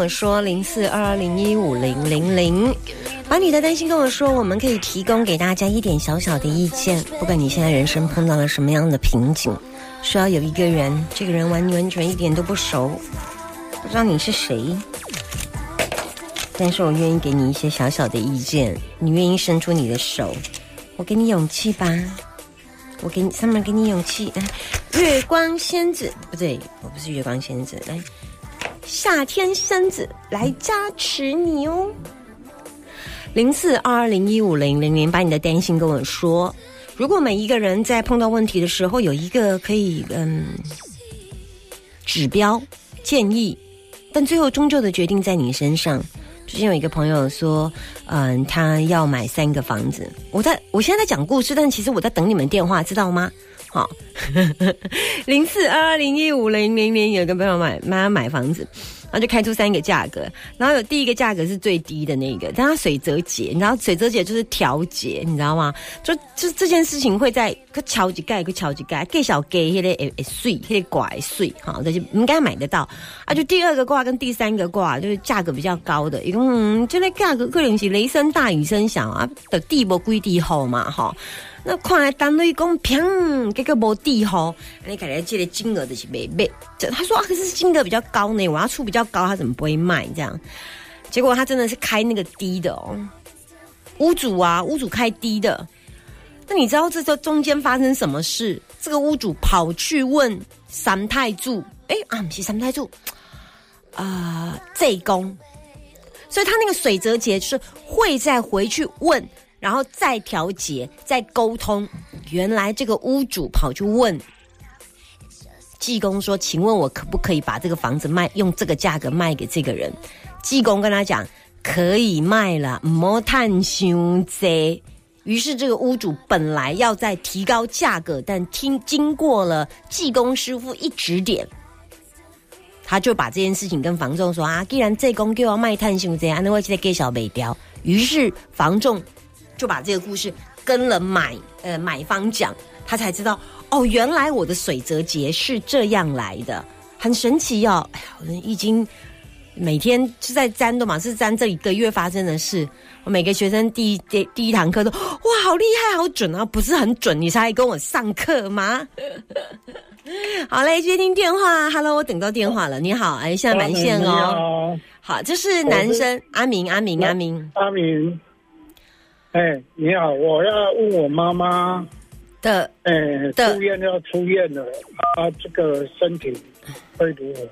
我说零四二二零一五零零零，把你的担心跟我说，我们可以提供给大家一点小小的意见。不管你现在人生碰到了什么样的瓶颈，需要有一个人，这个人完完全一点都不熟，不知道你是谁，但是我愿意给你一些小小的意见。你愿意伸出你的手，我给你勇气吧，我给你上面给你勇气。来，月光仙子不对，我不是月光仙子，来。夏天仙子来加持你哦，零四二二零一五零零零，把你的担心跟我说。如果每一个人在碰到问题的时候，有一个可以嗯指标建议，但最后终究的决定在你身上。之前有一个朋友说，嗯，他要买三个房子。我在我现在在讲故事，但其实我在等你们电话，知道吗？好，零四二二零一五零零零，有个朋友买妈买房子，然后就开出三个价格，然后有第一个价格是最低的那个，但它水折节，你知道水折节就是调节，你知道吗？就就这件事情会在个桥几盖个桥几盖，盖小盖迄个诶诶碎，迄个挂碎，好，这些应该买得到啊。就第二个挂跟第三个挂就是价格比较高的，一共嗯，这个价格可能是雷声大雨声小啊，的地不归地好嘛，哈。那看来单位讲平，这个无地吼，你看来这个金额的是没没。这他说啊，可是金额比较高呢，我要出比较要高，他怎么不会卖这样？结果他真的是开那个低的哦，屋主啊，屋主开低的。那你知道这这中间发生什么事？这个屋主跑去问三太柱，哎啊，不是三太柱啊，这公，所以他那个水泽节是会再回去问。然后再调节，再沟通。原来这个屋主跑去问济公说：“请问我可不可以把这个房子卖，用这个价格卖给这个人？”济公跟他讲：“可以卖了，莫叹兄贼。”于是这个屋主本来要再提高价格，但听经过了济公师傅一指点，他就把这件事情跟房仲说：“啊，既然济公叫我卖叹兄贼，那我现在给小北雕。”于是房仲。就把这个故事跟了买呃买方讲，他才知道哦，原来我的水泽节是这样来的，很神奇哦。哎呀，我已经每天是在粘的嘛，是粘这一个月发生的事。我每个学生第一第第一堂课都哇，好厉害，好准啊！不是很准，你才跟我上课吗？好嘞，接听电话，Hello，我等到电话了。你好，哎，现在满线哦。好，这是男生阿明，阿明，阿明，阿明。哎，你好，我要问我妈妈的，哎，出院要出院了，她这个身体会如何？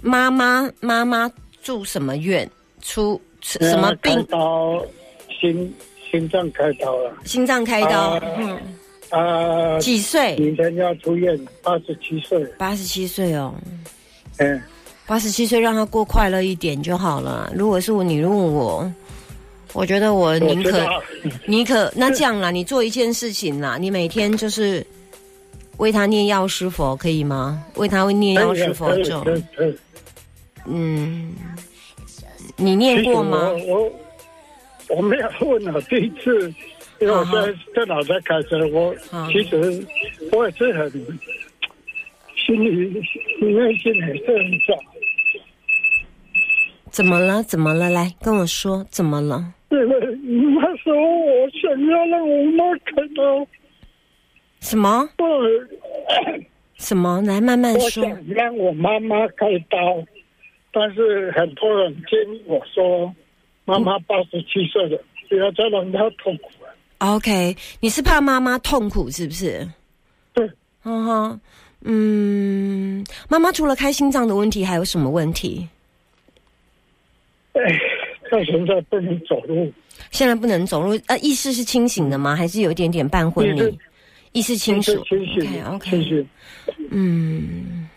妈妈，妈妈住什么院？出什么病？刀，心心脏开刀了。心脏开刀，嗯，啊，几岁？明天要出院，八十七岁。八十七岁哦，嗯，八十七岁让他过快乐一点就好了。如果是我，你问我。我觉得我宁可，宁可 那这样啦，你做一件事情啦，你每天就是为他念药师佛，可以吗？为他会念药师佛咒。嗯，你念过吗？我我没有问了，第一次，因为我在电脑在开车，我其实我也是很心里里面心很挣扎。怎么了？怎么了？来跟我说，怎么了？对了，那时候我想要让我妈看到什么？什么？来慢慢说。我想让我妈妈开刀，但是很多人建议我说：“妈妈八十七岁了，不要再让她痛苦了。OK，你是怕妈妈痛苦是不是？对，嗯哼，嗯，妈妈除了开心脏的问题，还有什么问题？哎，她现在不能走路，现在不能走路，呃，意识是清醒的吗？还是有一点点半昏迷？意识清楚清醒，OK，清醒。嗯，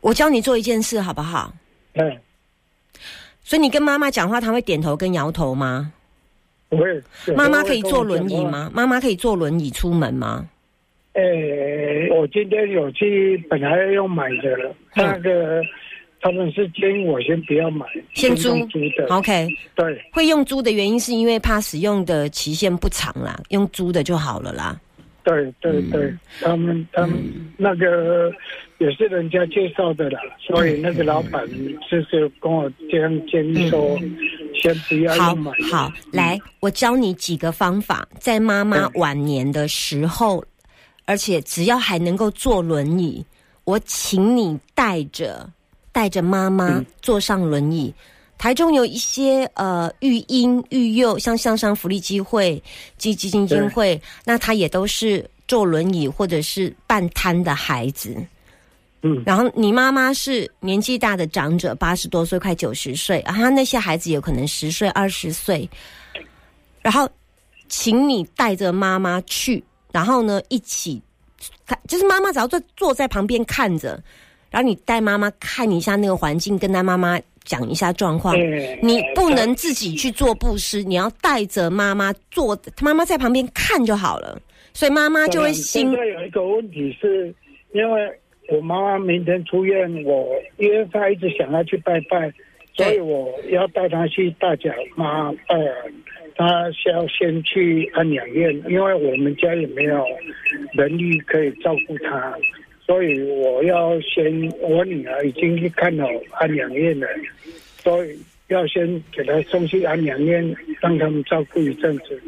我教你做一件事好不好？嗯，所以你跟妈妈讲话，她会点头跟摇头吗？不会。妈妈可以坐轮椅？吗？妈妈可以坐轮椅出门吗？呃，我今天有去，本来要买的，那个他们是建议我先不要买，先租租的。OK，对，会用租的原因是因为怕使用的期限不长啦，用租的就好了啦。对对对，嗯他们他们那个也是人家介绍的啦，所以那个老板就是跟我这样建议说，先不要买。的。好，来，我教你几个方法，在妈妈嗯晚年的时候，而且只要还能够坐轮椅，我请你带着带着妈妈嗯坐上轮椅。台中有一些呃育婴育幼，像向上福利机会基基金基金会，那他也都是坐轮椅或者是半瘫的孩子。嗯然后你妈妈是年纪大的长者，八十多岁，快九十岁，然后那些孩子有可能十岁、二十岁，然后请你带着妈妈去，然后呢一起看，就是妈妈只要坐坐在旁边看着，然后你带妈妈看一下那个环境，跟他妈妈讲一下状况。哎你不能自己去做布施，你要带着妈妈做，妈妈在旁边看就好了，所以妈妈就会心现在有一个问题是，因为我妈妈明天出院，我因为她一直想要去拜拜，所以我要带她去大甲妈拜完，她是要先去安养院，因为我们家也没有能力可以照顾她，所以我要先，我女儿已经去看了安养院了，所以要先给她送去安养院，让他们照顾一阵子。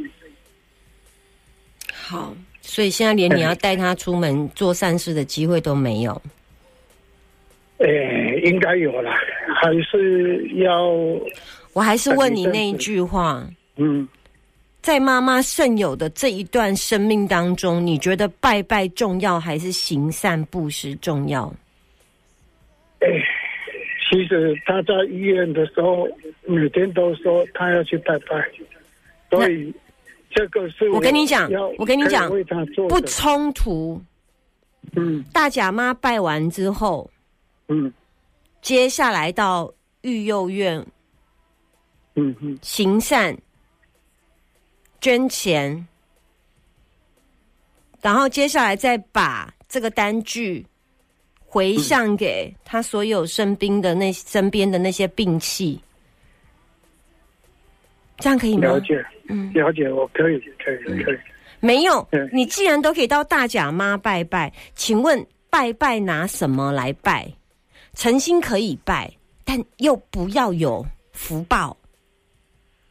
好，所以现在连你要带她出门做善事的机会都没有。诶，应该有了，还是要我还是问你那一句话，嗯，在妈妈剩有的这一段生命当中，你觉得拜拜重要还是行善布施重要？哎，其实他在医院的时候，每天都说他要去拜拜，所以这个是我跟你讲我跟你讲不的，冲突。嗯大甲妈拜完之后，嗯接下来到育幼院嗯嗯，行善、捐钱，然后接下来再把这个单据回向给他所有身边的那身边的那些病器，这样可以吗？了？解，嗯，了解，我可以可以可以，没有嗯，你既然都可以到大甲妈拜拜，请问拜拜拿什么来拜？诚心可以拜，但又不要有福报，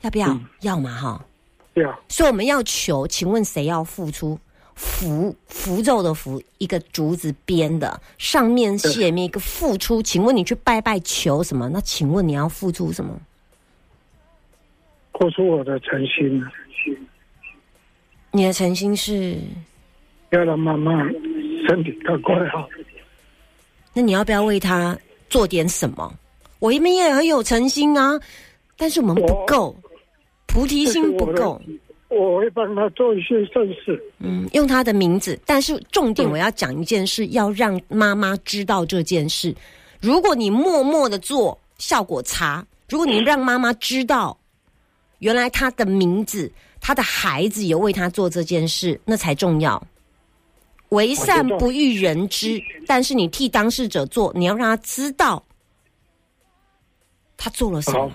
要不要？嗯。要嘛哈。要所以我们要求，请问谁要付出？符符咒的符，一个竹子编的，上面写面一个付出。请问你去拜拜求什么？那请问你要付出什么？付出我的诚心，你的诚心是？要让妈妈身体更快好。那你要不要为他做点什么？我一面也很有诚心啊，但是我们不够，菩提心不够。我会帮他做一些善事。嗯，用他的名字，但是重点我要讲一件事，要让妈妈知道这件事。如果你默默的做，效果差；如果你让妈妈知道，原来他的名字，他的孩子有为他做这件事，那才重要。为善不欲人知，但是你替当事者做，你要让他知道他做了什么。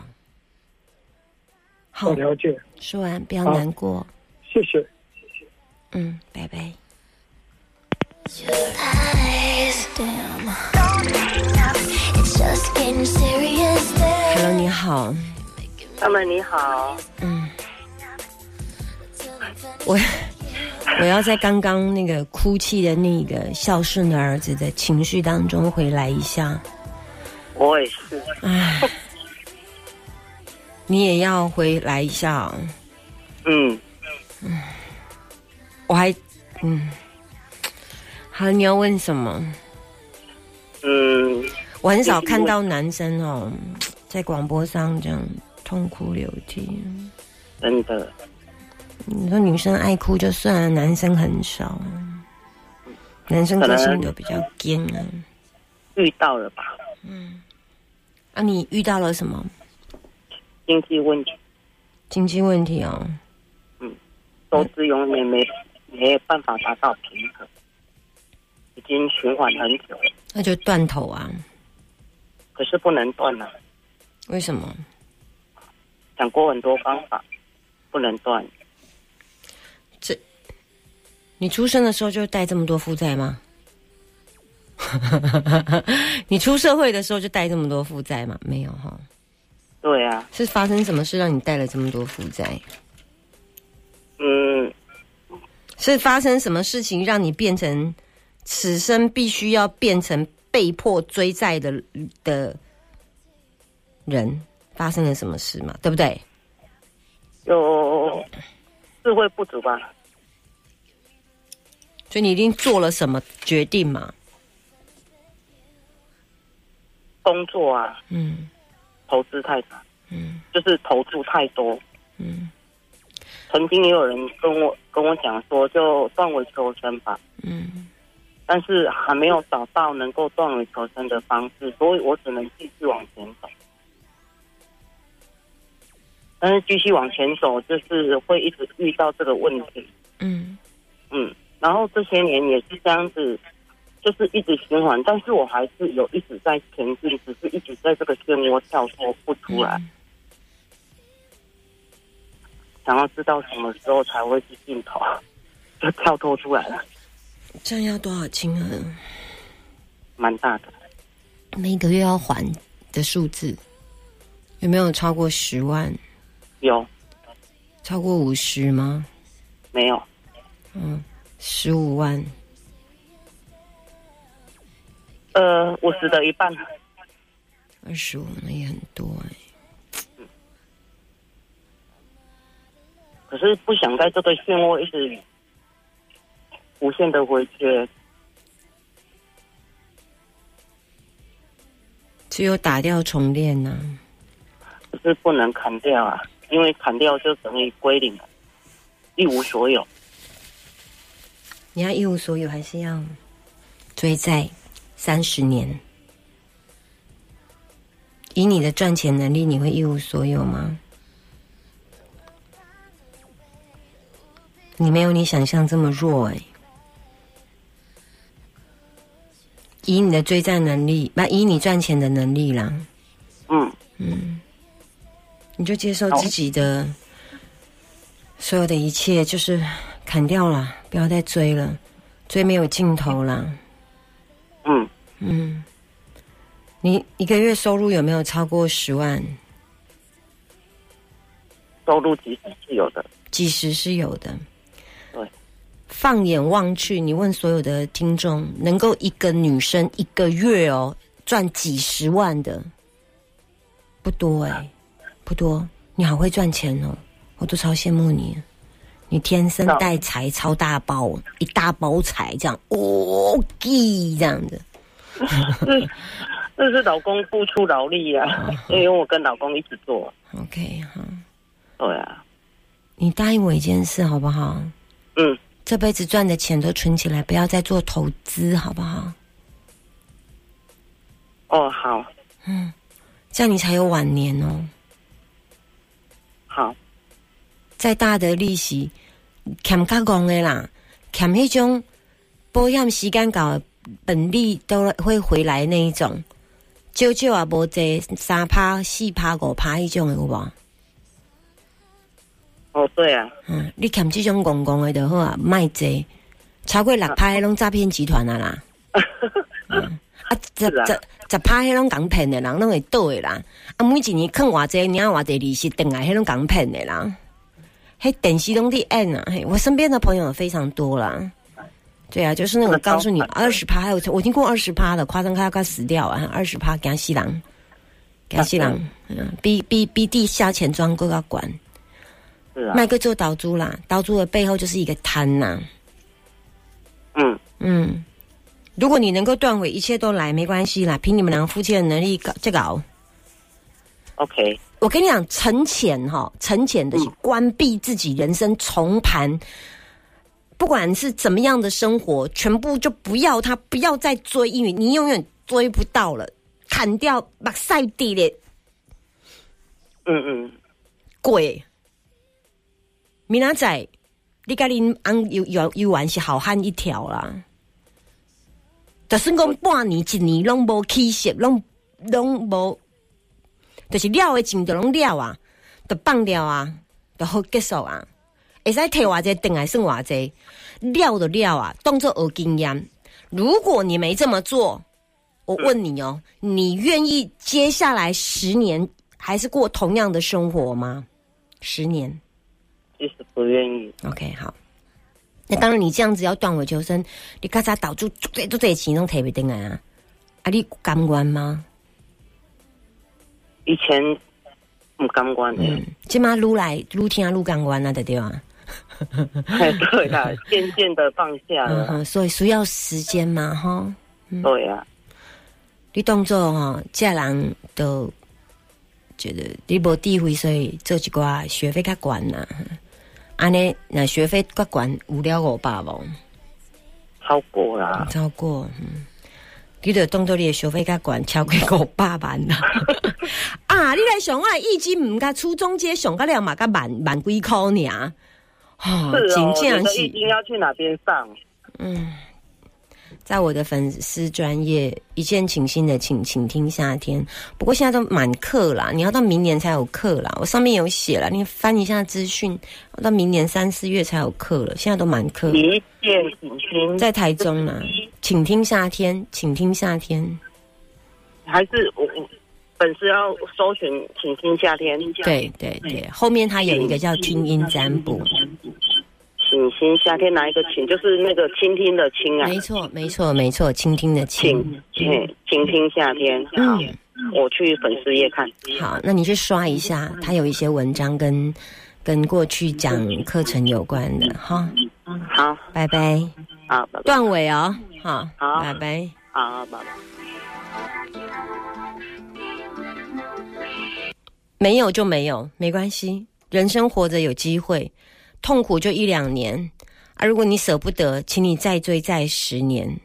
好，了解，说完不要难过。谢谢。嗯，拜拜。Hello，你好。他们你好，嗯，我我要在刚刚那个哭泣的那个孝顺的儿子的情绪当中回来一下。我也是，唉，你也要回来一下哦。嗯，我还嗯，好，你要问什么？嗯，我很少看到男生哦，在广播上这样痛哭流涕。真的，你说女生爱哭就算了，男生很少。男生个性都比较坚啊。遇到了吧？嗯啊，你遇到了什么经济问题，经济问题哦？收支永远没没有办法达到平衡，已经循环很久了，那就断头啊？可是不能断了。为什么？想过很多方法，不能断。这你出生的时候就带这么多负债吗？你出社会的时候就带这么多负债吗？没有哈，对啊，是发生什么事让你带了这么多负债？嗯，是发生什么事情让你变成此生必须要变成被迫追债的的人？发生了什么事嘛？对不对？有智慧不足吧？所以你一定做了什么决定嘛？工作啊，嗯投资太少，嗯。就是投注太多。嗯。曾经也有人跟我跟我讲说，就断尾求生吧，嗯。但是还没有找到能够断尾求生的方式，所以我只能继续往前走。但是继续往前走，就是会一直遇到这个问题，嗯。嗯，然后这些年也是这样子，就是一直循环，但是我还是有一直在前进，只是一直在这个漩涡跳脱不出来。想要知道什么时候才会是尽头，就跳脱出来了，这样要多少金额？蛮大的。每个月要还的数字有没有超过十万？有超过五十吗？没有？嗯，十五万。呃，五十的一半。二十五那也很多哎、可是不想在这个漩涡一直无限的回缺，只有打掉重练呐、可是不能砍掉啊，因为砍掉就等于归零了，一无所有。你要一无所有，还是要追债三十年？以你的赚钱能力，你会一无所有吗？你没有你想象这么弱哎、以你的追债能力，不，以你赚钱的能力啦，嗯嗯，你就接受自己的所有的一切，就是砍掉了，不要再追了，追没有尽头了。嗯，嗯，你一个月收入有没有超过十万？收入其实是有的。几十是有的。对，放眼望去，你问所有的听众，能够一个女生一个月哦赚几十万的，不多哎、不多。你好会赚钱哦，我都超羡慕你。你天生带财，超大包，一大包财这样，哦，这样的。这这是老公付出劳力啊，因为我跟老公一起做。OK 哈，对啊，你答应我一件事好不好？嗯，这辈子赚的钱都存起来，不要再做投资，好不好？哦，好，嗯这样你才有晚年哦。好，再大的利息，欠较戆的啦，欠迄种保险时间搞的本利都会回来那一种，少少也无济，三趴、四趴、五趴迄种的有无？哦，对啊，嗯，你欠这种公公的就好啊，卖济，超过六趴迄种诈骗集团啊啦。嗯啊，十是啊十十趴迄种港骗的人拢会倒的啦。啊，每一年坑偌济，领偌济利息，等来迄种港骗的啦。嘿，电视拢伫演啊！嘿，我身边的朋友非常多啦。对啊，就是那种告诉你二十趴，还有我听过二十趴的，夸张开快死掉啊！二十趴惊死人，家是人，嗯，比比比地下钱庄更要管。是啊，卖个做岛猪啦，岛猪的背后就是一个贪呐、嗯，嗯，如果你能够断尾，一切都来，没关系啦，凭你们两个夫妻的能力搞这个熬。OK，我跟你讲，沉潜哈，沉潜的是关闭自己人生重盘，不管是怎么样的生活，全部就不要他，不要再追，因为你永远追不到了，砍掉把晒地嘞嗯嗯，鬼。明仔载，你甲恁翁游游游玩是好汉一条啦。就算讲半年、一年拢无起色，拢拢无，就是了的钱就拢了啊，就放掉啊，就好结束啊。会使摕偌济，等来算偌济，料的料啊，当做学经验。如果你没这么做，我问你哦，你愿意接下来十年还是过同样的生活吗？十年其实不愿意。，OK，好。那当然，你这样子要断尾求生，你咔嚓倒住最最最钱拢提不登来啊！啊，你甘愿吗？以前唔甘愿的，嗯，即马愈来愈听愈甘愿啊，对对啊。对啦，渐渐的放下了。嗯，所以需要时间嘛，哈。对啊，你当作哈，家人都觉得你无智慧，所以做一寡学费较悬呐。安尼，那学费较悬，有了五百无？超过啦。超过，嗯，你着当作你的学费较悬，超过五百万啦。啊，你来上我的意金毋甲初中阶上个了嘛，甲万万几箍尔。哦，是哦，你的易经要去哪边上？嗯，在我的粉丝专业一见倾心的请请听夏天，不过现在都满课啦，你要到明年才有课啦。我上面有写了，你翻一下资讯，要到明年三四月才有课了，现在都满课。一见倾心，在台中啦，请听夏天，请听夏天。还是我我粉丝要搜寻“请听夏天”，对对对，后面它有一个叫听音占卜，倾听夏天拿一个倾？就是那个倾听的倾啊，没错没错没错，倾听的倾。倾，嘿，倾听夏天。好，嗯，我去粉丝页看。好，那你去刷一下，它有一些文章跟跟过去讲课程有关的哈。好，拜拜，好，拜拜。段尾哦，好，好拜拜。好，拜拜。没有就没有，没关系，人生活着有机会，痛苦就一两年而。如果你舍不得，请你再追再十年。